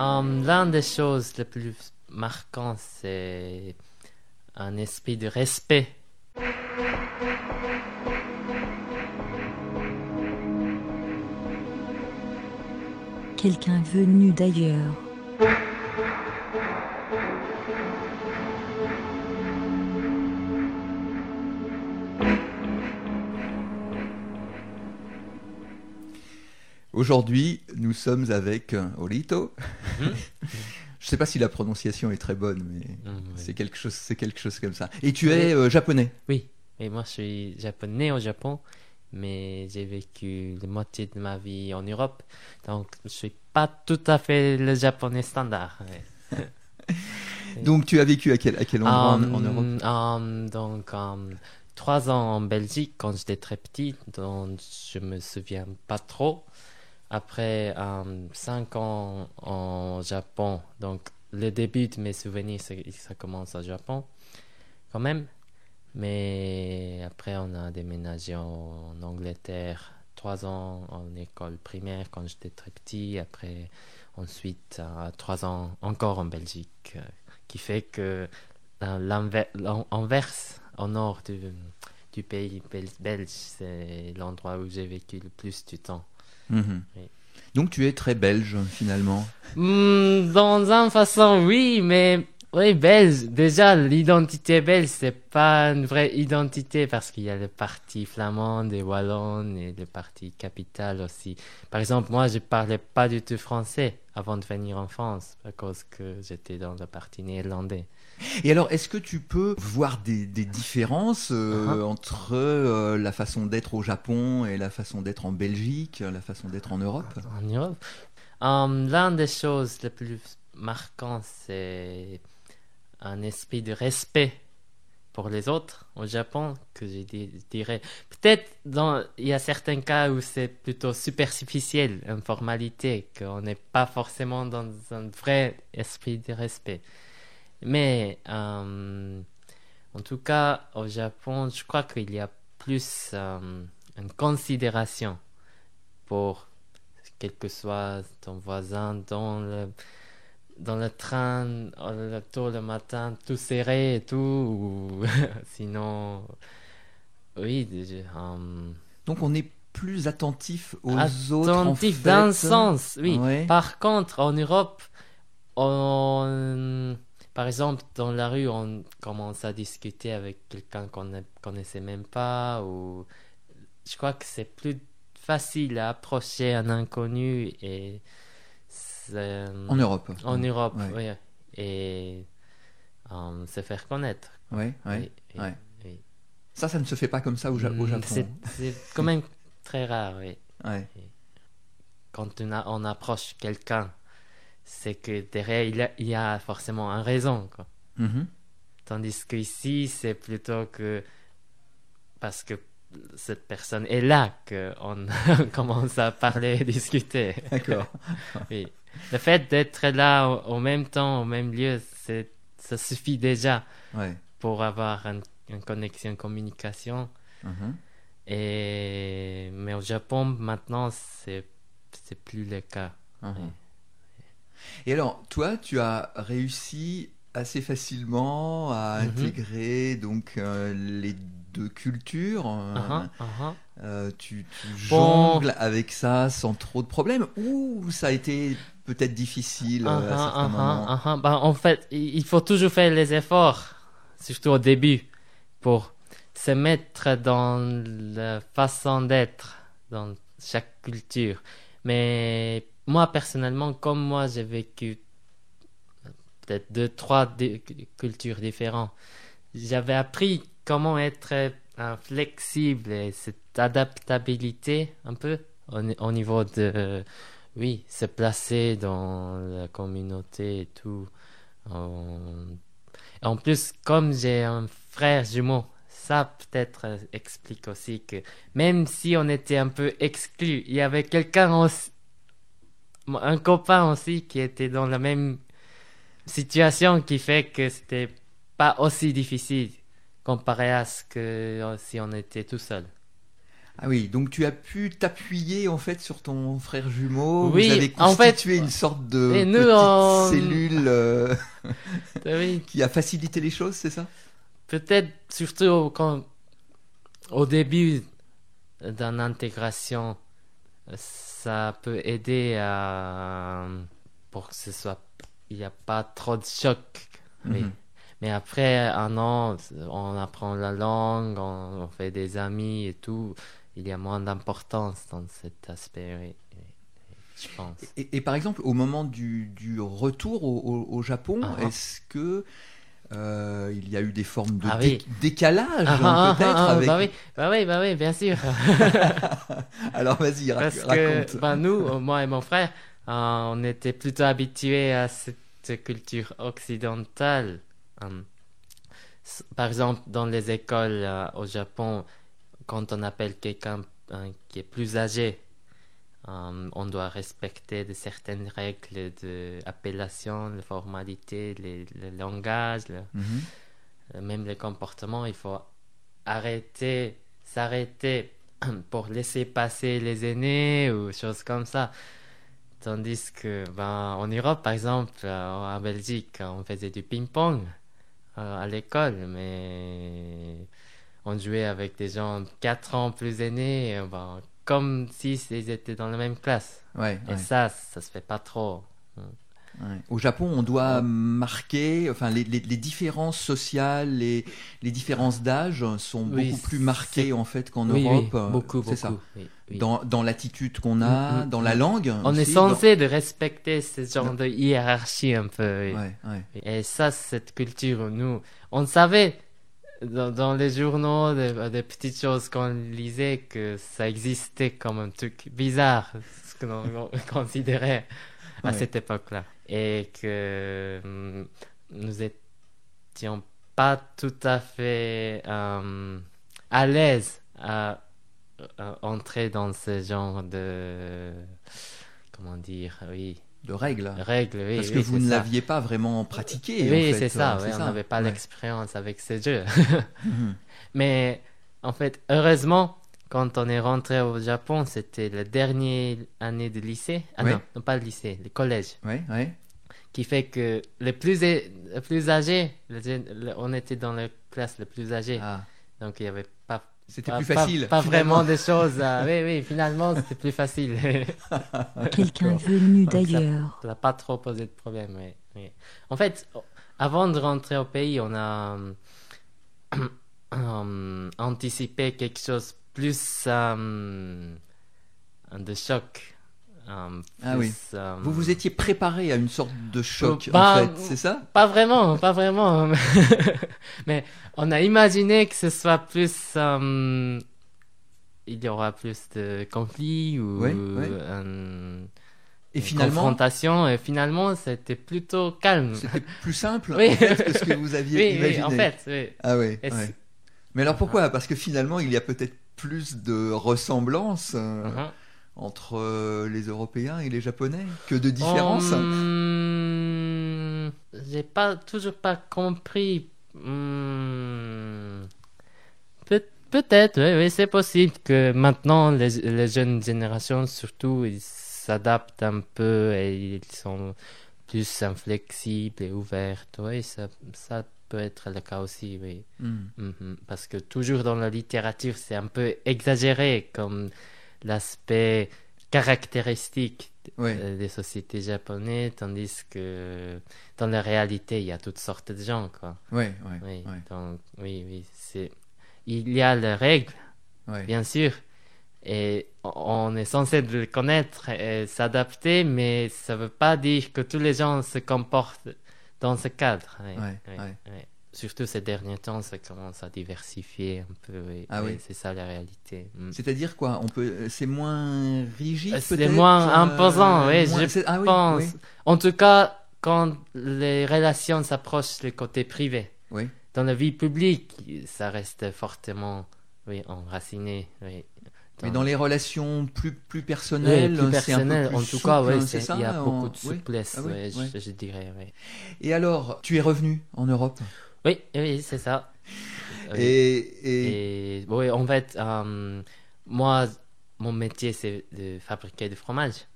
Um, L'un des choses les plus marquantes, c'est un esprit de respect. Quelqu'un venu d'ailleurs. Aujourd'hui, nous sommes avec euh, Olito. Mhm. Je sais pas si la prononciation est très bonne, mais Mm, oui. c'est quelque chose, c'est quelque chose comme ça. Et tu es euh, japonais. Oui, et moi je suis japonais au Japon, mais j'ai vécu la moitié de ma vie en Europe, donc je suis pas tout à fait le japonais standard. Donc tu as vécu à quel, à quel endroit en- en, Europe um, donc um, trois ans en Belgique quand j'étais très petit, donc je me souviens pas trop. Après um, cinq ans en Japon, donc le début de mes souvenirs, ça commence au Japon quand même. Mais après, on a déménagé en Angleterre trois ans en école primaire quand j'étais très petit. Après, ensuite, euh, trois ans encore en Belgique, euh, qui fait que dans l'enver- l'en- Anvers, au nord du, pays bel- belge, c'est l'endroit où j'ai vécu le plus du temps. Mhm. Oui. Donc tu es très belge finalement. Hmm, dans une façon, oui, mais oui, belge. Déjà, l'identité belge, c'est pas une vraie identité parce qu'il y a le parti flamand et wallon et le parti capital aussi. Par exemple, moi, je parlais pas du tout français avant de venir en France à cause que j'étais dans le parti néerlandais. Et alors, est-ce que tu peux voir des, des différences euh, Uh-huh. entre euh, la façon d'être au Japon et la façon d'être en Belgique, la façon d'être en Europe? En Europe? Um, L'un des choses les plus marquantes, c'est un esprit de respect pour les autres au Japon, que je di- dirais. Peut-être il y a certains cas où c'est plutôt superficiel, une formalité, qu'on n'est pas forcément dans un vrai esprit de respect. Mais, um, en tout cas, au Japon, je crois qu'il y a plus um, une considération pour quel que soit ton voisin dans le, dans le train, euh, le tôt le matin, tout serré et tout, ou sinon, oui, je- hum, Donc on est plus attentif aux autres. en attentif fait. d'un sens, oui. Ouais. Par contre, en Europe, on, par exemple, dans la rue, on commence à discuter avec quelqu'un qu'on ne connaissait même pas, ou je crois que c'est plus facile à approcher un inconnu et En Europe. en Europe, Ouais. oui, et euh, se faire connaître. Oui, oui, ouais. Ça, ça ne se fait pas comme ça au, Ja- au Mm, Japon. C'est c'est quand même très rare, oui. Ouais. quand on, a- on approche quelqu'un, c'est que derrière, il y a, il y a forcément une raison. Quoi. Mhm. Tandis qu'ici, c'est plutôt que parce que cette personne est là qu'on commence à parler et discuter. D'accord. Oui. Le fait d'être là au, au même temps, au même lieu, ça suffit déjà Ouais. pour avoir un- une connexion, une communication. Mhm. Et... Mais au Japon, maintenant, c'est, plus le cas. Mhm. Oui. Et alors, toi, tu as réussi assez facilement à Mhm. intégrer donc euh, les deux cultures. euh, Uh-huh, uh-huh. euh, tu, tu Bon. jongles avec ça sans trop de problèmes ou ça a été peut-être difficile euh, à Uh-huh, certains moments. Ben, en fait, il faut toujours faire les efforts, surtout au début, pour se mettre dans la façon d'être dans chaque culture. Mais moi, personnellement, comme moi, j'ai vécu peut-être deux, trois cultures différentes, j'avais appris comment être euh, flexible et cette adaptabilité un peu au, ni- au niveau de oui, se placer dans la communauté et tout. En, en plus, comme j'ai un frère jumeau, ça peut-être euh, explique aussi que même si on était un peu exclus, il y avait quelqu'un un copain aussi qui était dans la même situation qui fait que c'était pas aussi difficile comparé à ce que euh, si on était tout seul. Ah oui, donc tu as pu t'appuyer en fait sur ton frère jumeau. Oui, Vous avez en fait, constitué une sorte de et nous, petite on- cellule euh, Oui, qui a facilité les choses, c'est ça? Peut-être surtout quand, au début d'une intégration, ça peut aider à pour que ce soit il n'y a pas trop de choc. Oui. Mhm. Mais après un an, on apprend la langue, on, on fait des amis et tout. Il y a moins d'importance dans cet aspect, oui, je pense. Et, et par exemple, au moment du, du retour au, au- au Japon, Ah ah. est-ce que euh, il y a eu des formes de Ah dé- décalage Ah, hein, ah, peut-être ah, avec... bah oui, bah oui, bah oui, bien sûr. Alors vas-y, rac- Parce que raconte. bah, nous, euh, moi et mon frère, euh, on était plutôt habitués à cette culture occidentale. S- par exemple, dans les écoles euh, au Japon, quand on appelle quelqu'un euh, qui est plus âgé, euh, on doit respecter de certaines règles d'appellation, de formalité, les- le langage, le- Mhm. euh, même les comportements, il faut arrêter, s'arrêter pour laisser passer les aînés ou choses comme ça. Tandis que, ben, en Europe, par exemple, euh, en Belgique, on faisait du ping-pong euh, à l'école, mais on jouait avec des gens 4 ans plus aînés, ben, comme si ils étaient dans la même classe. Ouais, Et ouais, ça, ça se fait pas trop. ouais. Au Japon, on doit marquer, enfin, les, les- les différences sociales, les, les différences d'âge sont Oui, beaucoup plus marquées en fait qu'en oui, Europe. oui, beaucoup, c'est ça. Dans, dans l'attitude qu'on a, Mm, mm, dans mm. la langue. On est dans- censé de respecter ce genre de hiérarchie un peu. ouais. Et ça, cette culture, nous, on savait dans, dans les journaux, des, des petites choses qu'on lisait, que ça existait comme un truc bizarre, ce que l'on considérait à Ouais. cette époque-là. Et que hum, nous étions pas tout à fait euh, à l'aise à, à entrer dans ce genre de. Comment dire, oui, De règles. règles, oui. Parce oui, que vous ne l'aviez pas vraiment pratiqué. en Oui, fait, c'est ça, euh, on n'avait pas Ouais. l'expérience avec ces jeux. Mhm. Mais en fait, heureusement, quand on est rentré au Japon, c'était la dernière année de lycée. Ah non, non, pas le lycée, le collège. Ouais, ouais. Qui fait que les plus, les plus âgés, les on était dans la classe les plus âgés. Ah, Donc il n'y avait pas, c'était pas, plus facile. pas, vraiment des choses. à- Oui, oui, finalement, c'était plus facile. Quelqu'un venu d'ailleurs. Ça n'a pas trop posé de problème, oui, oui. En fait, avant de rentrer au pays, on a euh, euh, anticipé quelque chose plus euh, de choc. Euh, Ah oui. euh, Vous vous étiez préparé à une sorte de choc, Euh, bah, en fait, c'est ça? Pas vraiment, pas vraiment. Mais on a imaginé que ce soit plus... euh, il y aura plus de conflits ou Ouais, ouais. euh, Et finalement, confrontation. Et finalement, c'était plutôt calme. c'était plus simple Oui. en fait, que ce que vous aviez Oui, imaginé. oui, en fait, oui. Ah oui. Mais alors pourquoi? Parce que finalement, il y a peut-être plus de ressemblances euh, Mhm. Entre euh, les Européens et les Japonais? Que de différences. Hum, J'ai pas toujours pas compris. Hum, peut- Peut-être, oui, oui, c'est possible que maintenant les, les jeunes générations, surtout, ils s'adaptent un peu et ils sont plus inflexibles et ouvertes. Oui, ça, ça peut être le cas aussi, oui. Hmm. Mhm. Parce que toujours dans la littérature, c'est un peu exagéré comme l'aspect caractéristique euh, des sociétés japonaises, tandis que dans la réalité, il y a toutes sortes de gens, quoi. Oui, ouais, donc, oui, oui, c'est... Il y a les règles, bien sûr, et on est censé le connaître et s'adapter, mais ça veut pas dire que tous les gens se comportent dans ce cadre. Oui, Oui, oui. Surtout ces derniers temps, ça commence à diversifier un peu. oui, Ah oui. C'est ça la réalité. Mm. C'est-à-dire quoi On peut, c'est moins rigide. Euh, C'est moins euh, imposant, oui, moins- je ah oui, pense. oui. En tout cas, quand les relations s'approchent du côté privé. Oui. Dans la vie publique, ça reste fortement oui, enraciné. Oui. Mais dans les relations plus plus personnelles, Oui, plus c'est un peu personnel, plus en tout cas, souple, oui, ça il y a beaucoup de oui. souplesse, Ah oui, oui, ouais. je, je dirais. Oui, Et alors, tu es revenu en Europe? Oui, oui c'est ça. Oui. et, et... Et oui, en fait, euh, moi, mon métier, c'est de fabriquer du fromage.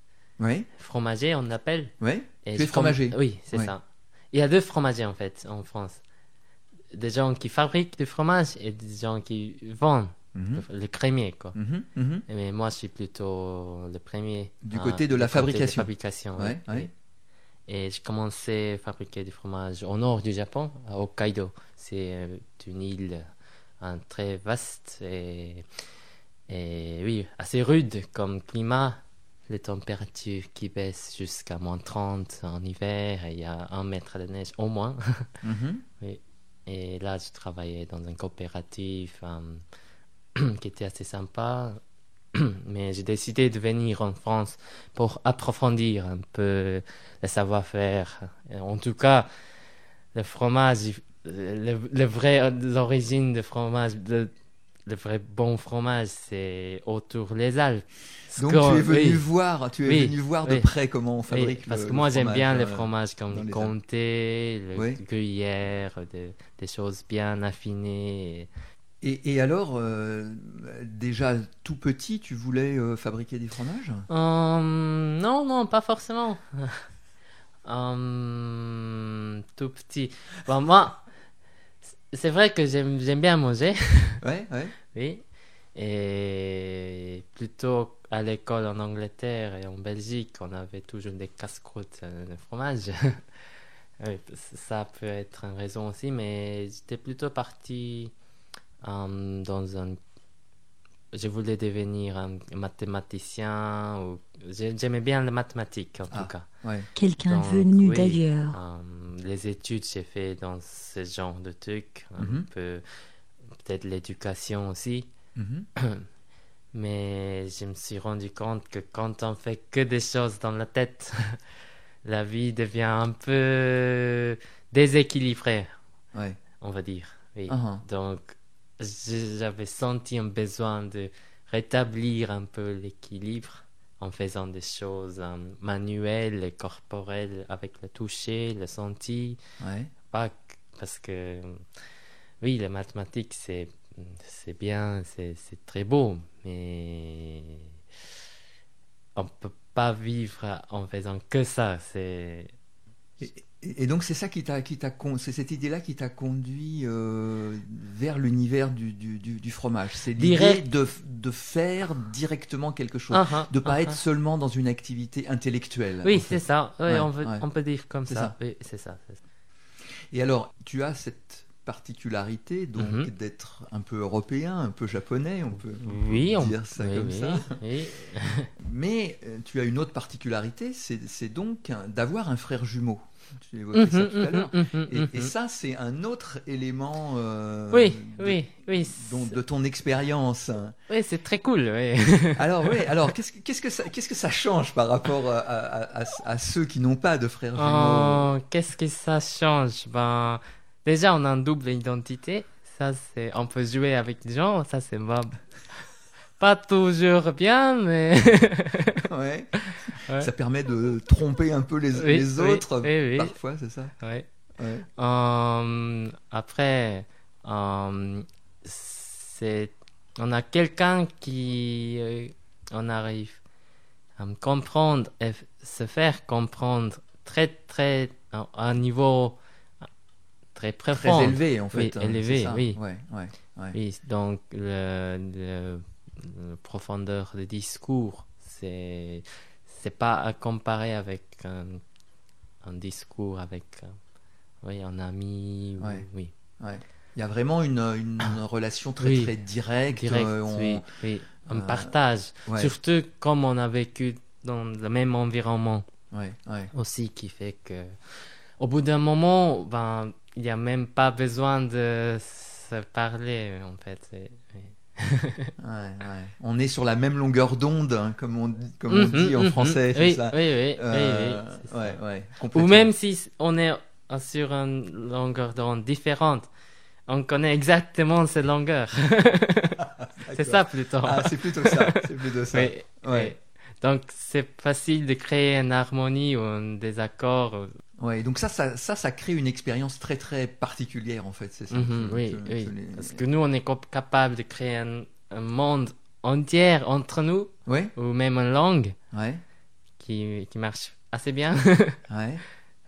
Oui, Fromager, on l'appelle. oui. Et Tu es fromager. Oui, c'est ça. Il y a deux fromagers en fait en France. Des gens qui fabriquent du fromage et des gens qui vendent Mhm, le, le crémier quoi. mhm, mhm. Mais moi je suis plutôt le premier. Du côté de la du côté fabrication. fabrication, Ouais, oui, ouais. Et j'ai commencé à fabriquer du fromage au nord du Japon, à Hokkaido. C'est euh, une île hein, très vaste et, et oui, assez rude comme climat. Les températures qui baissent jusqu'à moins 30 en hiver et il y a un mètre de neige au moins. Mhm. Et là, je travaillais dans une coopérative euh, qui était assez sympa. Mais j'ai décidé de venir en France pour approfondir un peu le savoir-faire. Et En tout cas, le fromage, il- le, le vrai, l'origine du fromage, le, le vrai bon fromage, c'est autour des Alpes. Donc tu es venu oui. voir, tu es Oui, venu voir de oui. près comment on fabrique parce le- que moi j'aime bien les euh, fromages comme le les comté, le gruyère, de- des choses bien affinées. Et, et alors, euh, déjà tout petit, tu voulais euh, fabriquer des fromages? Hum, non, non, pas forcément. Hum, tout petit. Bon, moi, c'est vrai que j'aime j'aime bien manger, Ouais, ouais. oui. Et plutôt à l'école en Angleterre et en Belgique, on avait toujours des casse-croûtes euh, de fromage. Oui, ça peut être une raison aussi, mais j'étais plutôt parti euh, dans un. Je voulais devenir un mathématicien. Ou... j'ai- J'aimais bien les mathématiques en Ah. tout cas. ouais. Quelqu'un venu oui. d'ailleurs. Euh, les études, j'ai fait dans ce genre de trucs. Un Mhm. peu. Peut-être l'éducation aussi. Mhm. Mais je me suis rendu compte que quand on fait que des choses dans la tête, la vie devient un peu déséquilibrée, Ouais. on va dire. Oui. Ah, Donc, j'avais senti un besoin de rétablir un peu l'équilibre en faisant des choses euh, manuelles et corporelles avec le toucher, le senti. Ouais. Pas parce que, oui, les mathématiques, c'est, c'est bien, c'est, c'est très beau, mais on peut pas vivre en faisant que ça. C'est, Et, et- donc c'est ça qui t'a, qui t'a, con- c'est cette idée-là qui t'a conduit euh, vers l'univers du, du, du, fromage. C'est l'idée de, de faire directement quelque chose, Ah, ah, de pas ah, être seulement dans une activité intellectuelle. Oui, en fait. c'est ça. Ouais, on, veut- ouais. on peut dire comme ça. ça. Oui, c'est ça. Et alors, tu as cette particularité donc Mhm. d'être un peu européen, un peu japonais, on peut, on peut Oui, on dire ça oui, comme oui, ça. Mais euh, tu as une autre particularité, c'est, donc un- d'avoir un frère jumeau. Tu évoquais ça Mhm, tout à l'heure. mhm, mhm, Et, et mhm. ça, c'est un autre élément euh, Oui, de, oui, oui. dont- de ton expérience. Oui, c'est très cool. Oui. Alors, oui, alors qu'est-ce, que- qu'est-ce, que ça, qu'est-ce que ça change par rapport à, à- à- à ceux qui n'ont pas de frères jumeaux Oh, qu'est-ce que ça change? Ben, déjà, on a une double identité. Ça, c'est, on peut jouer avec des gens. Ça, c'est pas, pas toujours bien, mais Ouais. Ouais. Ça permet de tromper un peu les, Oui, les autres, oui, parfois, c'est ça ouais. Ouais. Euh, après, euh, c'est, on a quelqu'un qui, euh, on arrive à me comprendre et se faire comprendre très, très, à un niveau très Très profond. élevé, en fait. Oui, hein, élevé, oui. Ouais. Oui, donc le profondeur de discours, c'est c'est pas à comparer avec un, un discours avec euh, oui, un ami. ou- Ouais. Oui, Il y a vraiment une, une relation très, Oui. très directe. direct, euh, on- oui, oui, on euh, partage. ouais, Surtout comme on a vécu dans le même environnement ouais, ouais. aussi, qui fait que au bout d'un moment, ben, il n'y a même pas besoin de se parler en fait. Ouais, ouais. On est sur la même longueur d'onde, hein, comme on, dit- comme on Mhm, dit en mhm. français. Oui, ça oui, oui, Euh, oui, oui, ouais, Ou même si on est sur une longueur d'onde différente, on connaît exactement cette longueur. c'est ça plutôt. Ah, c'est plutôt ça. C'est plutôt ça. Oui. Donc c'est facile de créer une harmonie ou un désaccord. Ouais, donc ça, ça, ça, ça crée une expérience très, très particulière, en fait, c'est ça. Mhm, Je- oui, je- oui. je l'ai- Parce que nous, on est cap- capable de créer un, un monde entière entre nous, Ouais, ou même en langue, ouais, qui, qui marche assez bien. ouais.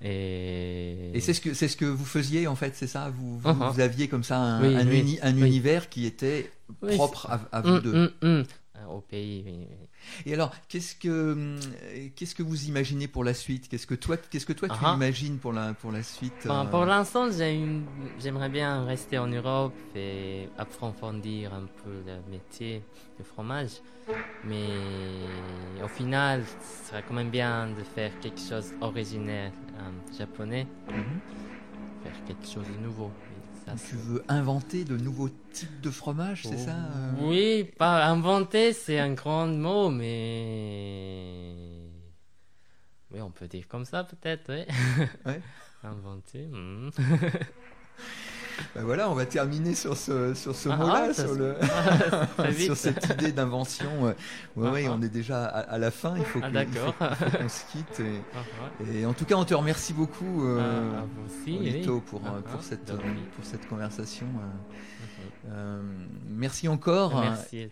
Et, Et c'est ce que c'est ce que vous faisiez en fait, c'est ça? Vous, vous, Uh-huh. vous aviez comme ça un, Oui, un, oui, uni- un oui. univers qui était propre à, à vous deux. hum, hum. Euh, Au pays. Et alors, qu'est-ce que hum, qu'est-ce que vous imaginez pour la suite? Qu'est-ce que toi qu'est-ce que toi tu Ah imagines pour la pour la suite Bon, euh, pour l'instant, j'aimerais bien rester en Europe et approfondir un peu le métier du fromage. Mais au final, ce serait quand même bien de faire quelque chose originel euh, japonais, mhm. faire quelque chose de nouveau. Tu veux inventer de nouveaux types de fromages, c'est ça euh Oui, pas inventer, c'est un grand mot, mais oui, on peut dire comme ça peut-être, oui. Ouais. inventer. hmm. Ben voilà, on va terminer sur ce sur ce Ah, mot-là, ça sur le sur cette idée d'invention. Ouais, ouais, Ah, ah. on est déjà à, à la fin. Il faut Ah, qu'on se quitte. Et, Ah, ah. et en tout cas, on te remercie beaucoup, euh, Ah, aussi, pour Ah, ah, pour cette pour conversation. euh. Mhm. Euh, merci encore. Merci.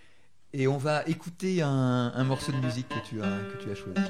Et on va écouter un, un morceau de musique que tu as que tu as choisi.